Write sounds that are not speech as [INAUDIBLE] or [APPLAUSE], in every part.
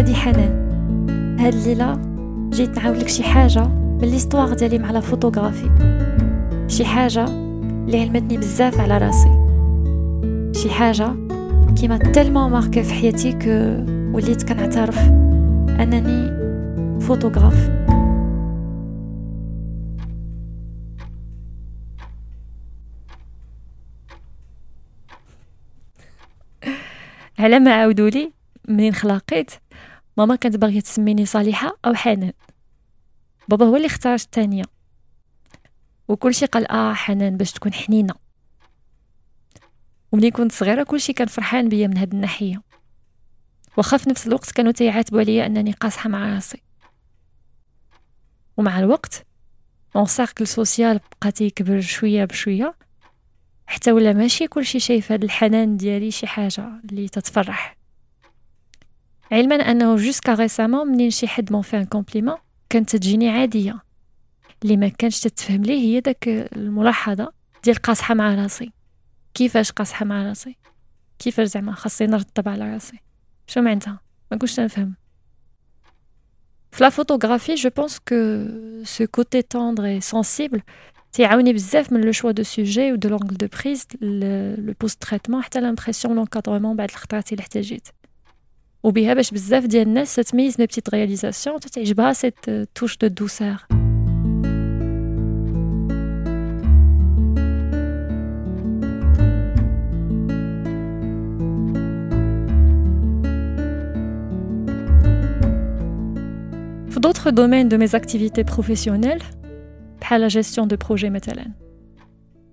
هادي حنان. هاد الليلة جيت نعاود لك شي حاجة من l'histoire ديالي مع la photographie. شي حاجة اللي علمتني بزاف على راسي. شي حاجة qui m'a tellement marquée في حياتي que وليت كنعترف أنني فوتوغراف. على ما عاودوا لي منين خلاقيت؟ ماما كانت باغية تسميني صالحة أو حنان. بابا هو اللي اختار الثانية وكلشي قال آه حنان باش تكون حنينة. وملي كنت صغيرة كلشي كان فرحان بيا من هاد الناحية. واخا في نفس الوقت كانوا تيعاتبوا عليا أنني قاصحة مع راسي. ومع الوقت mon cercle social بقى تيكبر شوية بشوية. حتى ولا ماشي كلشي شايف هاد الحنان ديالي شي حاجة اللي تتفرح. علما أنه jusqu'à récemment منين شي حد me fait un compliment كانت تجيني عادية. اللي ما كانش تتفهم ليه هي داك الملاحظة ديال قاصحة مع راسي. كيفاش قاصحة مع راسي؟ كيفاش زعما خاصني نرطب على راسي؟ شو معناتها؟ ما كنتش نفهم. في la photographie je pense que ce côté tendre et sensible تيعاوني بزاف من le choix du sujet و de l'angle de prise le post-traitement حتى l'impression l'encadrement بعد الخطرات اللي احتاجيت. وبها باش بزاف ديال الناس تتميز mes petites réalisations تتعجبها cette touche de douceur في d'autres domaines de mes activités professionnelles بحال la gestion de projets مثلا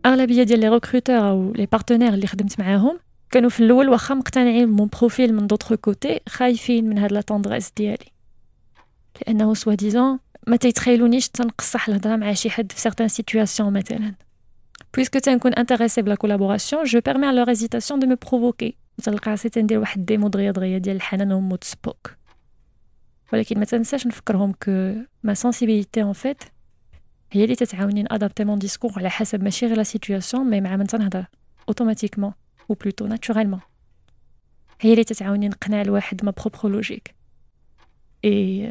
اغلبيه ديال les recruteurs أو les partenaires اللي خدمت معاهم كانوا في الأول واخا مقتنعين ب mon profil من d'autres côtés خايفين من هاد la tendresse ديالي. لأنه soi-disant ما تيتخيلونيش تنقصح الهضرة مع شي حد في certaines situations مثلا. puisque تنكون intéressée ب la collaboration je permets leur hésitation de me provoquer تلقى راسي تندير واحد démo دغيا دغيا ديال الحنان وموت سبوك ولكن ما تنساش نفكرهم que ma sensibilité en fait هي اللي تتعاوني ن adapter mon discours على حسب ماشي غير la situation mais مع من تنهضر automatiquement plutôt naturellement. هي اللي تتعاوني نقنع الواحد ma propre logique et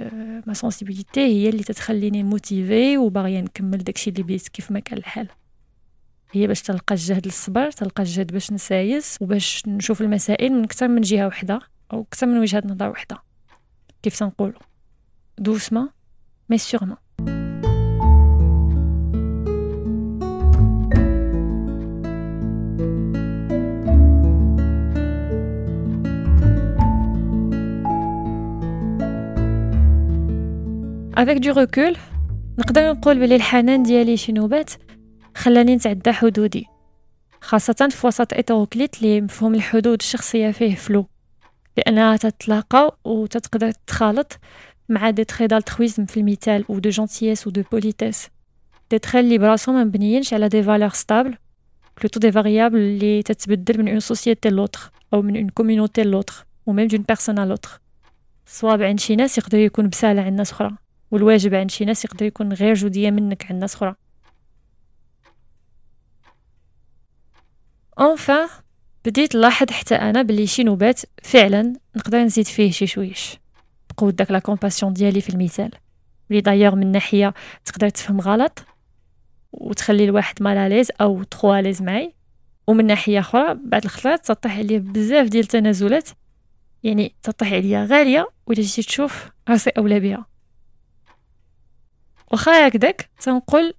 ma sensibilité هي اللي تتخليني motivée وباغيه نكمل داكشي اللي بديت كيف ما كان الحال هي باش تلقى الجهد للصبر تلقى الجهد باش نسايس وباش نشوف المسائل من أكثر من جهه وحده أو أكثر من وجهه نظر وحده كيف تنقولوا doucement mais sûrement avec du recul نقدر نقول بلي الحنان ديالي شي نوبات خلاني نتعدى حدودي خاصة في وسط hétéroclite اللي مفهوم الحدود الشخصية فيه flou. لأنها تتلاقى وتتقدر تخالط مع des traits d'altruisme في المثال و de gentillesse و de politesse des traits اللي براسهم مبنيينش على des valeurs stables plutôt des variables اللي تتبدل من une société l'autre أو من une communauté l'autre و même d'une personne l'autre صواب عند شي ناس يقدر يكون بسالة عند ناس أخرى. والواجب عند شي ناس يقدر يكون غير جودية منك عند ناس أخرى. enfin بديت نلاحظ حتى أنا بلي شي نوبات فعلا نقدر نزيد فيه شي شويش. بقوة داك la compassion ديالي في المثال. لي دايوغ من ناحية تقدر تفهم غلط وتخلي الواحد mal à l'aise أو trop à l'aise معي ومن ناحية أخرى بعد الخطرات تطيح عليا بزاف ديال التنازلات. يعني تطيح عليا غالية ولا جيتي تشوف راسي أولى بها واخا هكداك تنقول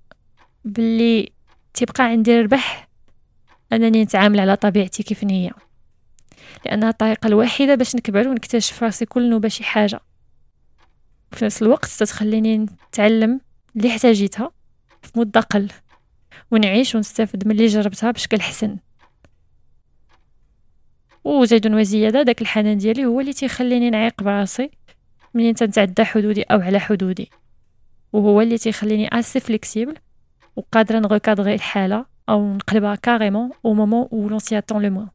بلي تيبقى عندي الربح أنني نتعامل على طبيعتي كيف هي لأنها الطريقة الوحيدة باش نكبر ونكتشف راسي كل نوبه شي حاجة. في نفس الوقت تتخليني نتعلم اللي احتاجيتها في مده قل ونعيش ونستافد من اللي جربتها بشكل حسن وزيد وزيادة داك الحنان ديالي هو اللي تيخليني نعيق براسي منين تنتعدى حدودي أو على حدودي. وهو اللي تيخليني assez flexible وقادرة ن recadrer الحالة أو نقلبها carrément au moment où l'on s'y attend le moins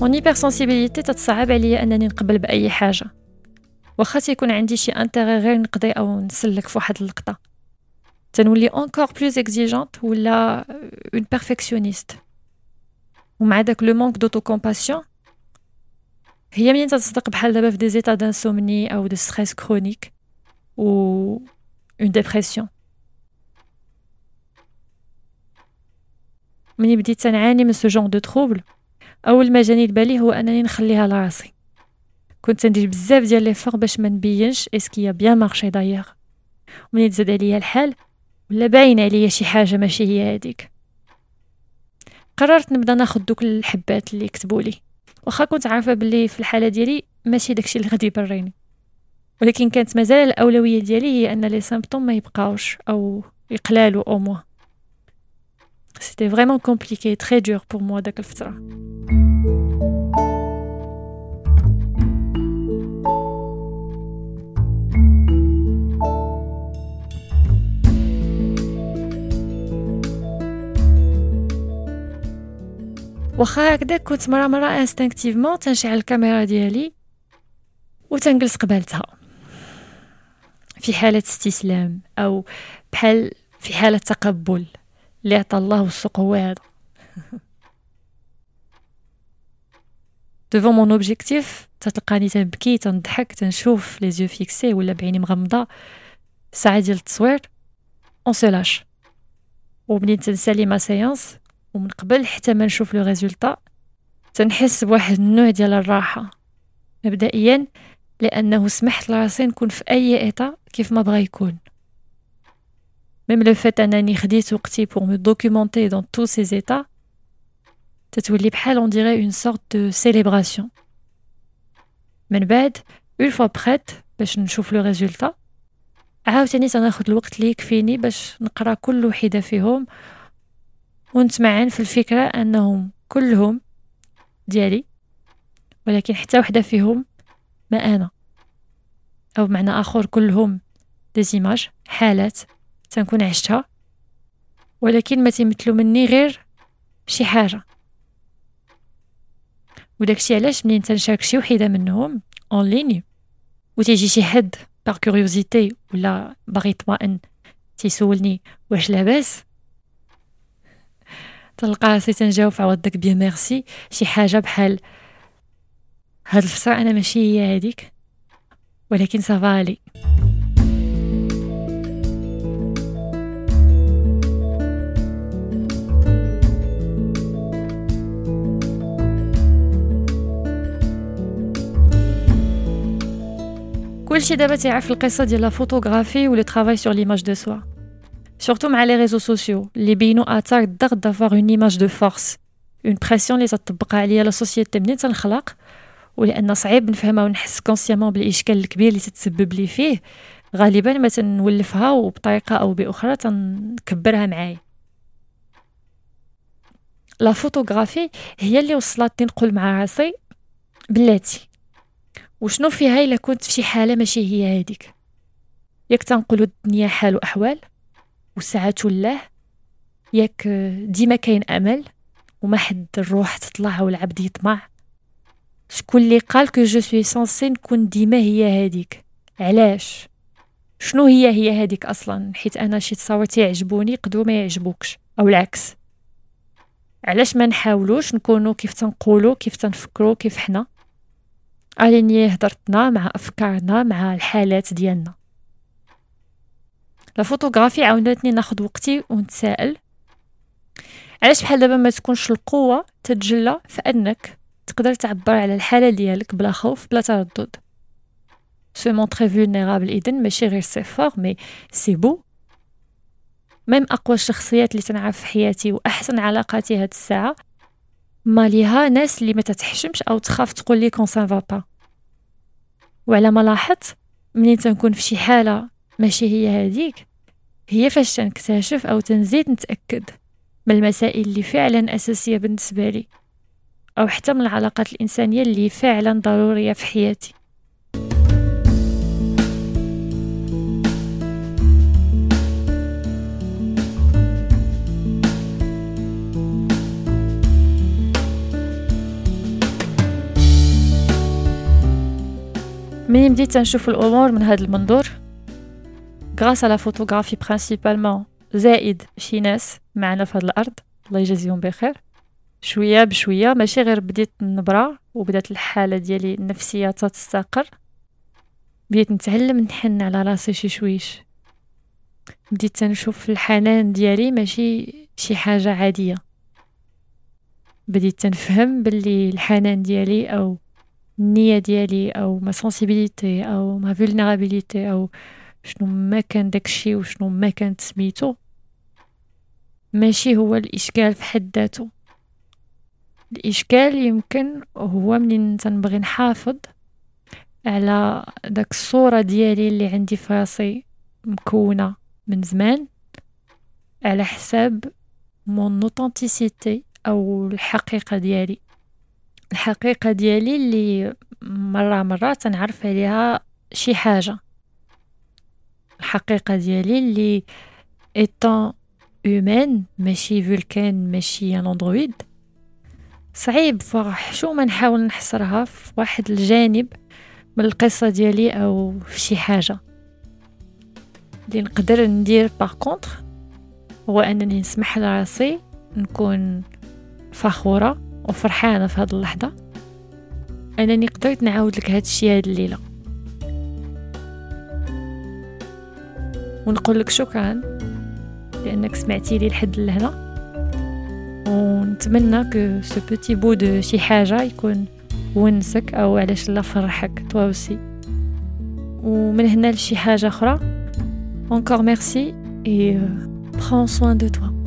mon hypersensibilité تتصعب عليا أنني نقبل بأي حاجة. واخا تيكون عندي شي intérêt غير نقضي أو نسلك فواحد اللقطة. تنولي encore plus exigeante ولا une perfectionniste ومع داك le manque d'auto-compassion هي منين تصدق بحال دابا في des états d'insomnie أو de stress chronique و une dépression مني بديت تنعاني من ce genre de troubles اول ما جاني لبالي هو انني نخليها لراسي كنت ندير بزاف ديال les efforts باش ما نبينش ce qui a bien marché d'ailleurs ومنين تزاد عليا الحال ولا باين عليا شي حاجة ماشي هي هذيك قررت نبدأ ناخذ دوك الحبات اللي كتبوا لي. واخا كنت عارفة بلي في الحالة ديالي ماشي داكشي اللي غادي يبريني. ولكن كانت مازال الأولوية ديالي هي أن les symptômes ما يبقاوش أو يقلالوا أو موا c'était vraiment compliqué très dur pour moi داك الفترة. واخا هكدا كنت مرة مرة instinctivement تنشعل الكاميرا ديالي وتنجلس قبالتها. في حالة استسلام أو بحال في حالة تقبل. اللي عطا الله والسوق هو هذا. [LAUGHS] Devant mon objectif تتلقاني تنبكي تنضحك تنشوف les yeux fixés ولا بعيني مغمضة. ساعة ديال التصوير on se lâche ومنين تنسالي ma séance ومن قبل حتى ما نشوف le résultat تنحس بواحد النوع ديال الراحة. مبدئيا لأنه سمحت لراسي نكون في أي état كيف ما بغا يكون. même le fait أنني خديت وقتي pour me documenter dans tous ces états تتولي بحال on dirait une sorte de célébration من بعد une fois prête باش نشوف le résultat عاوتاني تناخد الوقت اللي يكفيني باش نقرأ كل وحده فيهم ونتمعن في الفكرة أنهم كلهم ديالي ولكن حتى وحدة فيهم ما أنا. أو بمعنى آخر كلهم des images حالات تنكون عشتها ولكن ما تيمثلوا مني غير شي حاجة. وداكشي علاش منين تنشارك شي وحيدة منهم؟ en ligne وتيجي شي حد par curiosité ولا باغي يطمئن تيسولني واش لاباس. تلقى راسي تنجاوب في عوض داك bien merci شي حاجة بحال هاد الفترة أنا ماشي هي هاديك ولكن ça va لي كلشي دابا تيعرف القصة ديال la photographie و le travail sur l'image de soi surtout مع les réseaux sociaux اللي بينوا اثار الضغط d'avoir une image de force une pression اللي تطبق عليا la société منين تنخلق ولان صعيب نفهمها ونحس consciemment بالاشكال الكبير اللي تتسبب لي فيه غالبا ما تنولفها وبطريقه أو باخرى تنكبرها معايا la photographie هي اللي وصلتني نقول مع راسي بلاتي وشنو فيها الا كنت في شي حاله ماشي هي هذيك ياك تنقولوا الدنيا حال واحوال وساعات الله ياك ديما كاين أمل وما حد الروح تطلع والعبد يطمع. شكون اللي قال que je suis censée نكون ديما هي هذيك علاش؟ شنو هي هي هذيك أصلا؟ حيت أنا شي تصاور يعجبوني قدروا ما يعجبوكش أو العكس. علاش ما نحاولوش نكونوا كيف تنقولوا كيف تنفكروا كيف حنا؟ alignés هضرتنا مع أفكارنا مع الحالات ديالنا. la photographie عاونتني ناخد وقتي ونتسائل علاش بحال دابا ما تكونش القوة تتجلى في أنك تقدر تعبر على الحالة ديالك بلا خوف بلا تردد؟ se montrer vulnérable اذن ماشي غير c'est fort mais c'est beau même اقوى الشخصيات اللي تنعرف في حياتي واحسن علاقاتي هاد الساعة ما ليها ناس اللي ما تتحشمش أو تخاف تقول لي كون سان با وعلى ما لاحظت منين تنكون في شي حاله ماشي هي هذيك. هي فاش تنكتشف أو تنزيد نتأكد من المسائل اللي فعلا أساسية بالنسبة لي أو حتى من العلاقات الإنسانية اللي فعلا ضرورية في حياتي. mais بديت نشوف الأمور من هذا المنظور؟ grâce à la photographie principalement زائد شي ناس معنا في هذه الأرض الله يجازيهم بخير. شوية بشوية ماشي غير بديت نبرا وبدات الحالة ديالي النفسية تستقر بديت نتعلم نحن على راسي شي شويش. بديت نشوف الحنان ديالي ماشي شي حاجة عادية. بديت نفهم باللي الحنان ديالي أو النية ديالي أو ma sensibilité أو ma vulnérabilité أو شنو ما كان داكشي وشنو ما كانت سميتو. ماشي هو الإشكال في حد ذاته. الإشكال يمكن هو منين تنبغي نحافظ على داك الصورة ديالي اللي عندي في راسي مكونة من زمان على حساب mon authenticité أو الحقيقة ديالي. الحقيقة ديالي اللي مرة مرة تنعرف عليها شي حاجة. الحقيقة ديالي اللي étant humain ماشي volcan ماشي un androïde صعيب franchement نحاول نحصرها في واحد الجانب من القصة ديالي أو في شي حاجة. اللي نقدر ندير par contre هو أنني نسمح لراسي نكون فخورة وفرحانة في هاد اللحظة. أنني قدرت نعاود لك هاد الشي هاد الليلة. ونقول لك شكرا لأنك سمعتي لي لحد لهنا. ونتمنى que ce petit bout de شي حاجة يكون ونسك أو علاش لا فرحك toi aussi ومن هنا لشي حاجة أخرى. Encore merci et euh, prends soin de toi.